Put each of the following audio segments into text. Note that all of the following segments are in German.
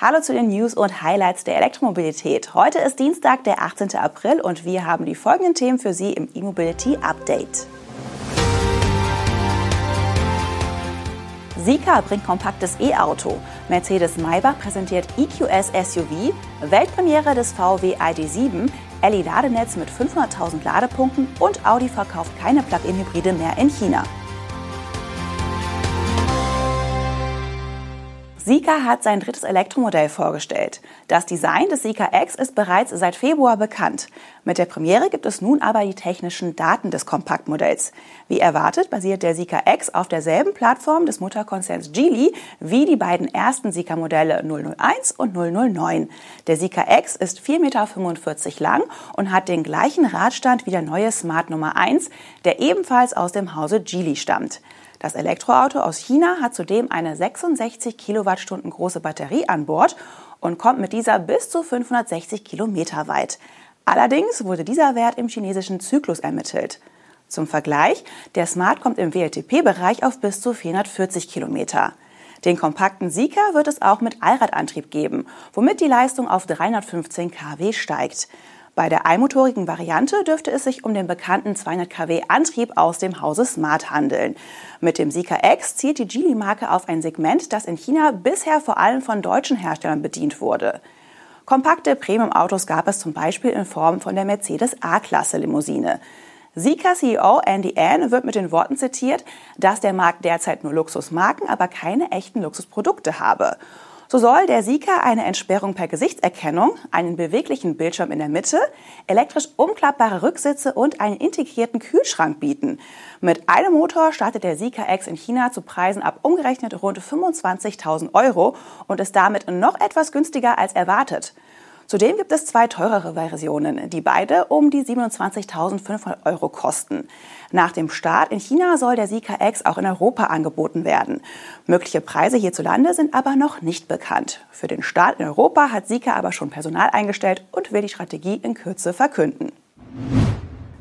Hallo zu den News und Highlights der Elektromobilität. Heute ist Dienstag, der 18. April und wir haben die folgenden Themen für Sie im E-Mobility Update. Sika bringt kompaktes E-Auto. Mercedes-Maybach präsentiert EQS SUV, Weltpremiere des VW ID7, LE-Ladenetz mit 500.000 Ladepunkten und Audi verkauft keine Plug-in-Hybride mehr in China. Sika hat sein drittes Elektromodell vorgestellt. Das Design des Sika X ist bereits seit Februar bekannt. Mit der Premiere gibt es nun aber die technischen Daten des Kompaktmodells. Wie erwartet basiert der Sika X auf derselben Plattform des Mutterkonzerns Geely wie die beiden ersten Sika-Modelle 001 und 009. Der Sika X ist 4,45 Meter lang und hat den gleichen Radstand wie der neue Smart Nummer 1, der ebenfalls aus dem Hause Geely stammt. Das Elektroauto aus China hat zudem eine 66 Kilowattstunden große Batterie an Bord und kommt mit dieser bis zu 560 Kilometer weit. Allerdings wurde dieser Wert im chinesischen Zyklus ermittelt. Zum Vergleich, der Smart kommt im WLTP-Bereich auf bis zu 440 Kilometer. Den kompakten Sika wird es auch mit Allradantrieb geben, womit die Leistung auf 315 kW steigt. Bei der einmotorigen Variante dürfte es sich um den bekannten 200 kW Antrieb aus dem Hause Smart handeln. Mit dem Sika X zielt die Geely-Marke auf ein Segment, das in China bisher vor allem von deutschen Herstellern bedient wurde. Kompakte Premium-Autos gab es zum Beispiel in Form von der Mercedes A-Klasse Limousine. Sika-CEO Andy Ann wird mit den Worten zitiert, dass der Markt derzeit nur Luxusmarken, aber keine echten Luxusprodukte habe. So soll der Sika eine Entsperrung per Gesichtserkennung, einen beweglichen Bildschirm in der Mitte, elektrisch umklappbare Rücksitze und einen integrierten Kühlschrank bieten. Mit einem Motor startet der Sika X in China zu Preisen ab umgerechnet rund 25.000 Euro und ist damit noch etwas günstiger als erwartet. Zudem gibt es zwei teurere Versionen, die beide um die 27.500 Euro kosten. Nach dem Start in China soll der Sika X auch in Europa angeboten werden. Mögliche Preise hierzulande sind aber noch nicht bekannt. Für den Start in Europa hat Sika aber schon Personal eingestellt und will die Strategie in Kürze verkünden.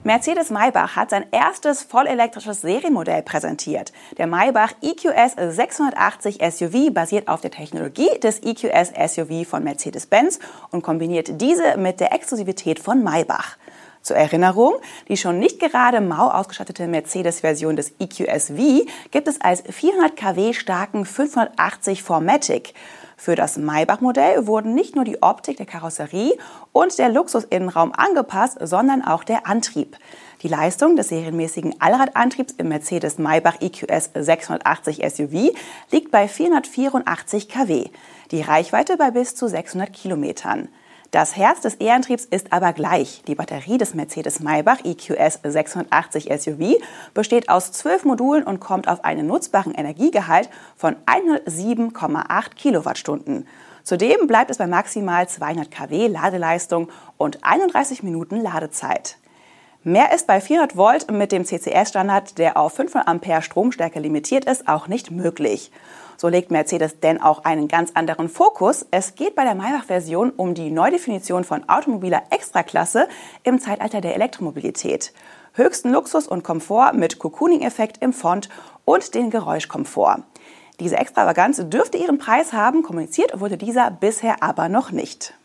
Mercedes-Maybach hat sein erstes vollelektrisches Serienmodell präsentiert. Der Maybach EQS 680 SUV basiert auf der Technologie des EQS SUV von Mercedes-Benz und kombiniert diese mit der Exklusivität von Maybach. Zur Erinnerung, die schon nicht gerade mau ausgestattete Mercedes-Version des EQS V gibt es als 400 kW starken 580 Formatic. Für das Maybach-Modell wurden nicht nur die Optik der Karosserie und der Luxusinnenraum angepasst, sondern auch der Antrieb. Die Leistung des serienmäßigen Allradantriebs im Mercedes Maybach EQS 680 SUV liegt bei 484 kW, die Reichweite bei bis zu 600 Kilometern. Das Herz des E-Antriebs ist aber gleich. Die Batterie des Mercedes Maybach EQS 680 SUV besteht aus zwölf Modulen und kommt auf einen nutzbaren Energiegehalt von 107,8 Kilowattstunden. Zudem bleibt es bei maximal 200 kW Ladeleistung und 31 Minuten Ladezeit. Mehr ist bei 400 Volt mit dem CCS-Standard, der auf 500 Ampere Stromstärke limitiert ist, auch nicht möglich. So legt Mercedes denn auch einen ganz anderen Fokus. Es geht bei der Maybach-Version um die Neudefinition von automobiler Extraklasse im Zeitalter der Elektromobilität. Höchsten Luxus und Komfort mit Cocooning-Effekt im Font und den Geräuschkomfort. Diese Extravaganz dürfte ihren Preis haben, kommuniziert wurde dieser bisher aber noch nicht.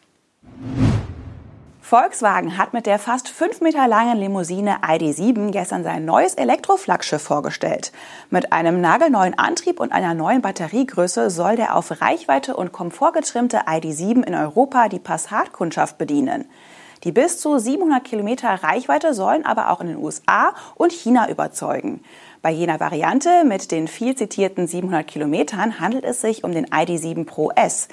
Volkswagen hat mit der fast fünf Meter langen Limousine ID7 gestern sein neues Elektroflaggschiff vorgestellt. Mit einem nagelneuen Antrieb und einer neuen Batteriegröße soll der auf Reichweite und Komfort getrimmte ID7 in Europa die Passatkundschaft bedienen. Die bis zu 700 Kilometer Reichweite sollen aber auch in den USA und China überzeugen. Bei jener Variante mit den viel zitierten 700 Kilometern handelt es sich um den ID7 Pro S.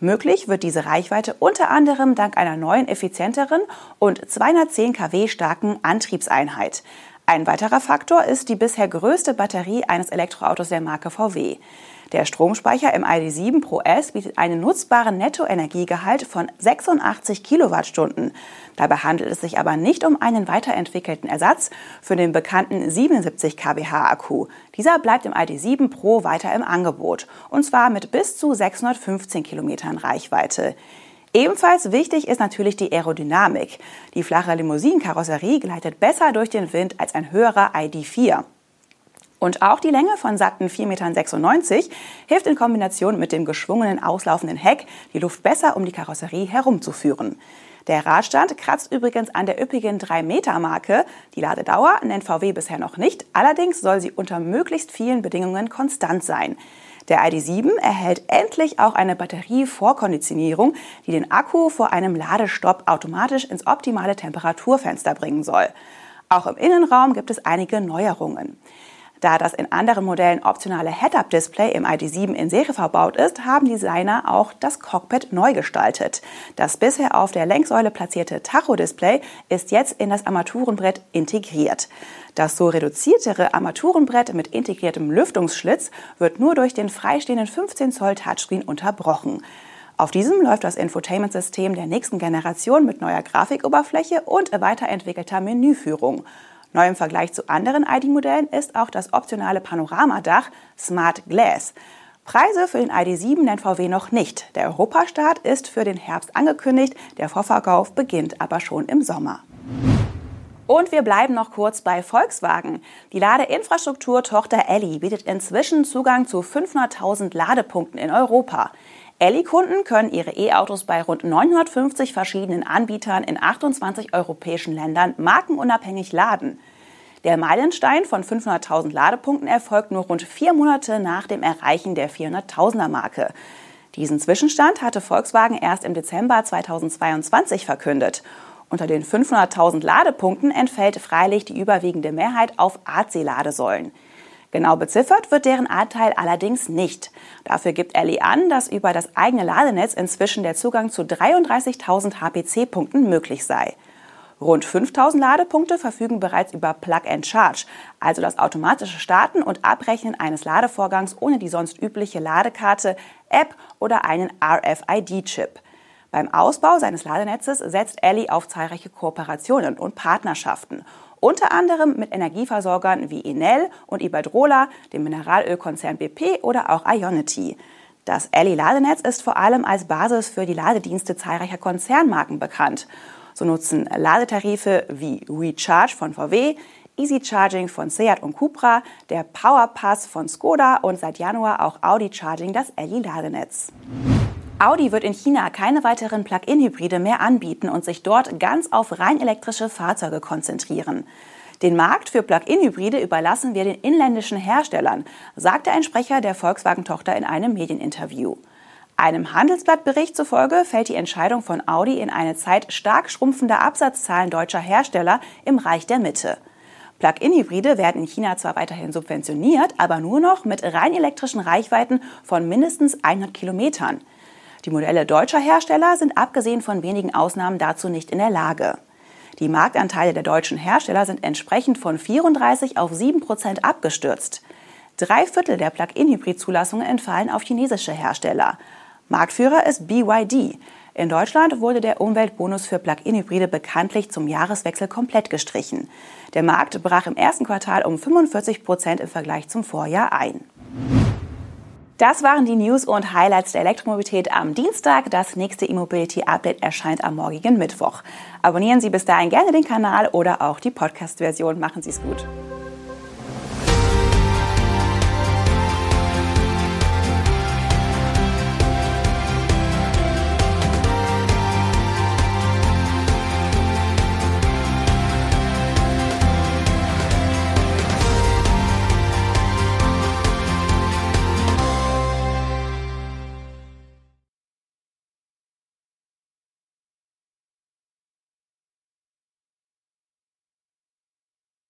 Möglich wird diese Reichweite unter anderem dank einer neuen, effizienteren und 210 kW starken Antriebseinheit. Ein weiterer Faktor ist die bisher größte Batterie eines Elektroautos der Marke VW. Der Stromspeicher im ID7 Pro S bietet einen nutzbaren Nettoenergiegehalt von 86 Kilowattstunden. Dabei handelt es sich aber nicht um einen weiterentwickelten Ersatz für den bekannten 77 kWh Akku. Dieser bleibt im ID7 Pro weiter im Angebot und zwar mit bis zu 615 Kilometern Reichweite. Ebenfalls wichtig ist natürlich die Aerodynamik. Die flache Limousinenkarosserie gleitet besser durch den Wind als ein höherer ID4. Und auch die Länge von satten 4,96 Metern hilft in Kombination mit dem geschwungenen auslaufenden Heck, die Luft besser um die Karosserie herumzuführen. Der Radstand kratzt übrigens an der üppigen 3-Meter-Marke. Die Ladedauer nennt VW bisher noch nicht, allerdings soll sie unter möglichst vielen Bedingungen konstant sein. Der ID7 erhält endlich auch eine Batterievorkonditionierung, die den Akku vor einem Ladestopp automatisch ins optimale Temperaturfenster bringen soll. Auch im Innenraum gibt es einige Neuerungen. Da das in anderen Modellen optionale Head-Up-Display im ID7 in Serie verbaut ist, haben Designer auch das Cockpit neu gestaltet. Das bisher auf der Lenksäule platzierte Tacho-Display ist jetzt in das Armaturenbrett integriert. Das so reduziertere Armaturenbrett mit integriertem Lüftungsschlitz wird nur durch den freistehenden 15 Zoll Touchscreen unterbrochen. Auf diesem läuft das Infotainment-System der nächsten Generation mit neuer Grafikoberfläche und weiterentwickelter Menüführung. Neu im Vergleich zu anderen ID-Modellen ist auch das optionale Panoramadach Smart Glass. Preise für den ID7 nennt VW noch nicht. Der Europastart ist für den Herbst angekündigt, der Vorverkauf beginnt aber schon im Sommer. Und wir bleiben noch kurz bei Volkswagen. Die Ladeinfrastruktur Tochter Elli bietet inzwischen Zugang zu 500.000 Ladepunkten in Europa. Elli-Kunden können ihre E-Autos bei rund 950 verschiedenen Anbietern in 28 europäischen Ländern markenunabhängig laden. Der Meilenstein von 500.000 Ladepunkten erfolgt nur rund vier Monate nach dem Erreichen der 400.000er Marke. Diesen Zwischenstand hatte Volkswagen erst im Dezember 2022 verkündet. Unter den 500.000 Ladepunkten entfällt freilich die überwiegende Mehrheit auf AC-Ladesäulen. Genau beziffert wird deren Anteil allerdings nicht. Dafür gibt Elli an, dass über das eigene Ladenetz inzwischen der Zugang zu 33.000 HPC-Punkten möglich sei. Rund 5000 Ladepunkte verfügen bereits über Plug and Charge, also das automatische Starten und Abrechnen eines Ladevorgangs ohne die sonst übliche Ladekarte, App oder einen RFID-Chip. Beim Ausbau seines Ladenetzes setzt Elli auf zahlreiche Kooperationen und Partnerschaften unter anderem mit Energieversorgern wie Enel und Iberdrola, dem Mineralölkonzern BP oder auch Ionity. Das Elli-Ladenetz ist vor allem als Basis für die Ladedienste zahlreicher Konzernmarken bekannt. So nutzen Ladetarife wie Recharge von VW, Easy Charging von Seat und Cupra, der Powerpass von Skoda und seit Januar auch Audi Charging das Elli-Ladenetz. Audi wird in China keine weiteren Plug-in-Hybride mehr anbieten und sich dort ganz auf rein elektrische Fahrzeuge konzentrieren. Den Markt für Plug-in-Hybride überlassen wir den inländischen Herstellern, sagte ein Sprecher der Volkswagen-Tochter in einem Medieninterview. Einem Handelsblattbericht zufolge fällt die Entscheidung von Audi in eine Zeit stark schrumpfender Absatzzahlen deutscher Hersteller im Reich der Mitte. Plug-in-Hybride werden in China zwar weiterhin subventioniert, aber nur noch mit rein elektrischen Reichweiten von mindestens 100 Kilometern. Die Modelle deutscher Hersteller sind abgesehen von wenigen Ausnahmen dazu nicht in der Lage. Die Marktanteile der deutschen Hersteller sind entsprechend von 34 auf 7 Prozent abgestürzt. Drei Viertel der Plug-in-Hybrid-Zulassungen entfallen auf chinesische Hersteller. Marktführer ist BYD. In Deutschland wurde der Umweltbonus für Plug-in-Hybride bekanntlich zum Jahreswechsel komplett gestrichen. Der Markt brach im ersten Quartal um 45 Prozent im Vergleich zum Vorjahr ein. Das waren die News und Highlights der Elektromobilität am Dienstag. Das nächste E-Mobility-Update erscheint am morgigen Mittwoch. Abonnieren Sie bis dahin gerne den Kanal oder auch die Podcast-Version. Machen Sie es gut.